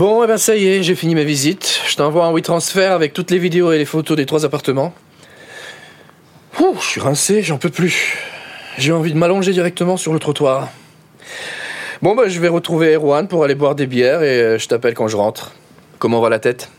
Bon, eh ben ça y est, j'ai fini ma visite. Je t'envoie un WeTransfer avec toutes les vidéos et les photos des trois appartements. Ouh, je suis rincé, j'en peux plus. J'ai envie de m'allonger directement sur le trottoir. Bon, bah, je vais retrouver Erwan pour aller boire des bières et euh, je t'appelle quand je rentre. Comment va la tête?